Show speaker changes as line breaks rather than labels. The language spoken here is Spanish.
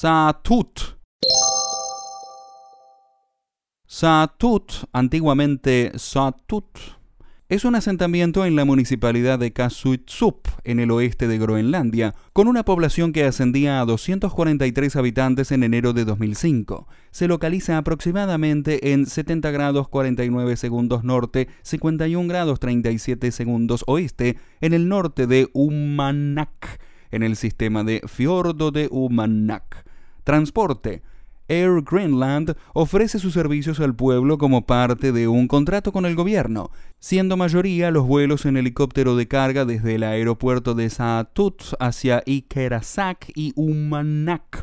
Saatut. Saatut, antiguamente Saatut, es un asentamiento en la municipalidad de Kasuitsup, en el oeste de Groenlandia, con una población que ascendía a 243 habitantes en enero de 2005. Se localiza aproximadamente en 70 grados 49 segundos norte, 51 grados 37 segundos oeste, en el norte de Umanak, en el sistema de Fiordo de Umanak. Transporte. Air Greenland ofrece sus servicios al pueblo como parte de un contrato con el gobierno, siendo mayoría los vuelos en helicóptero de carga desde el aeropuerto de Saatut hacia Ikerasak y Umanak